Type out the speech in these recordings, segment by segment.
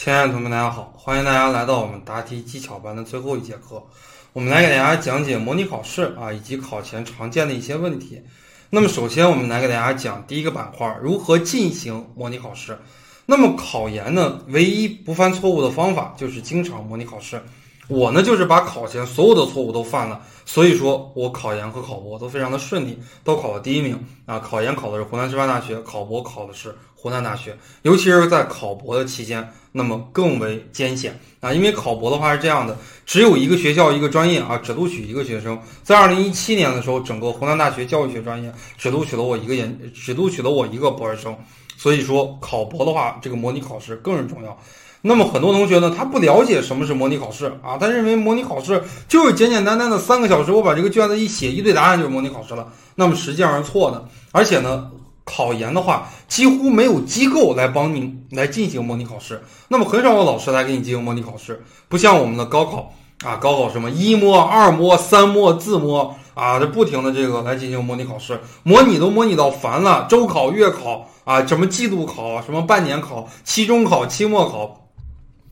亲爱的同学们，大家好，欢迎大家来到我们答题技巧班的最后一节课。我们来给大家讲解模拟考试啊，以及考前常见的一些问题。那么，首先我们来给大家讲第一个板块，如何进行模拟考试。那么，考研呢，唯一不犯错误的方法就是经常模拟考试。我呢，就是把考前所有的错误都犯了，所以说我考研和考博都非常的顺利，都考了第一名啊。考研考的是湖南师范大学，考博考的是湖南大学，尤其是在考博的期间，那么更为艰险啊。因为考博的话是这样的，只有一个学校一个专业啊，只录取一个学生。在二零一七年的时候，整个湖南大学教育学专业只录取了我一个研，只录取了我一个博士生，所以说考博的话，这个模拟考试更是重要。那么很多同学呢，他不了解什么是模拟考试啊，他认为模拟考试就是简简单单的三个小时，我把这个卷子一写，一对答案就是模拟考试了。那么实际上是错的，而且呢，考研的话几乎没有机构来帮你来进行模拟考试，那么很少有老师来给你进行模拟考试，不像我们的高考啊，高考什么一模、二模、三模、自摸啊，这不停的这个来进行模拟考试，模拟都模拟到烦了，周考、月考啊，什么季度考、什么半年考、期中考、期末考。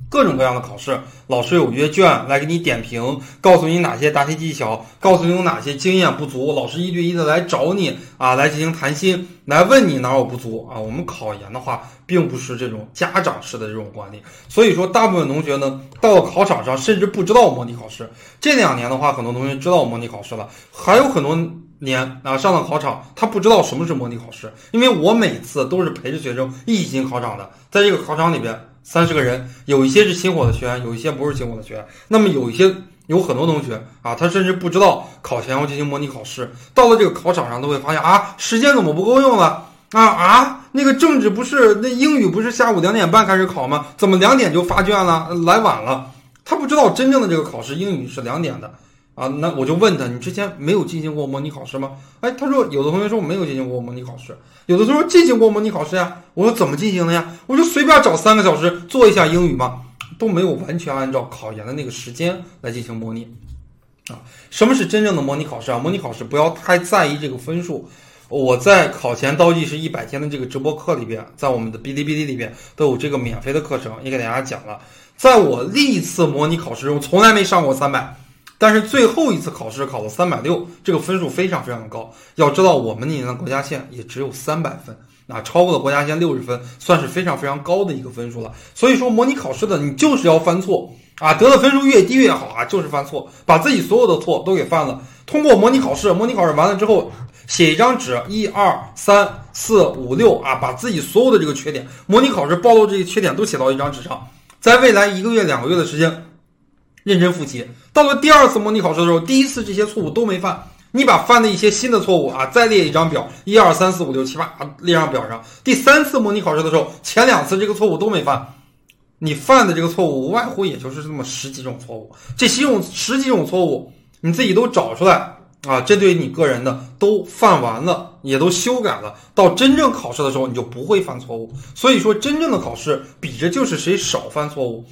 各种各样的考试，老师有阅卷来给你点评，告诉你哪些答题技巧，告诉你有哪些经验不足，老师一对一的来找你啊，来进行谈心，来问你哪有不足啊。我们考研的话，并不是这种家长式的这种管理，所以说大部分同学呢，到了考场上甚至不知道模拟考试。这两年的话，很多同学知道模拟考试了，还有很多年啊上了考场，他不知道什么是模拟考试，因为我每次都是陪着学生一起进考场的，在这个考场里边。三十个人，有一些是清火的学员，有一些不是清火的学员。那么有一些有很多同学啊，他甚至不知道考前要进行模拟考试。到了这个考场上，都会发现啊，时间怎么不够用了？啊啊，那个政治不是那英语不是下午两点半开始考吗？怎么两点就发卷了？来晚了。他不知道真正的这个考试英语是两点的。啊，那我就问他，你之前没有进行过模拟考试吗？哎，他说有的同学说我没有进行过模拟考试，有的同学说进行过模拟考试呀。我说怎么进行的呀？我就随便找三个小时做一下英语嘛，都没有完全按照考研的那个时间来进行模拟。啊，什么是真正的模拟考试啊？模拟考试不要太在意这个分数。我在考前倒计时一百天的这个直播课里边，在我们的哔哩哔哩里边都有这个免费的课程，也给大家讲了。在我历次模拟考试中，从来没上过三百。但是最后一次考试考了三百六，这个分数非常非常的高。要知道我们那年的国家线也只有三百分，那，超过了国家线六十分，算是非常非常高的一个分数了。所以说模拟考试的你就是要犯错啊，得的分数越低越好啊，就是犯错，把自己所有的错都给犯了。通过模拟考试，模拟考试完了之后，写一张纸，一二三四五六啊，把自己所有的这个缺点，模拟考试暴露这些缺点都写到一张纸上，在未来一个月两个月的时间。认真复习，到了第二次模拟考试的时候，第一次这些错误都没犯，你把犯的一些新的错误啊，再列一张表，一二三四五六七八，列上表上。第三次模拟考试的时候，前两次这个错误都没犯，你犯的这个错误无外乎也就是这么十几种错误，这十种十几种错误你自己都找出来啊，针对你个人的都犯完了，也都修改了，到真正考试的时候你就不会犯错误。所以说，真正的考试比着就是谁少犯错误。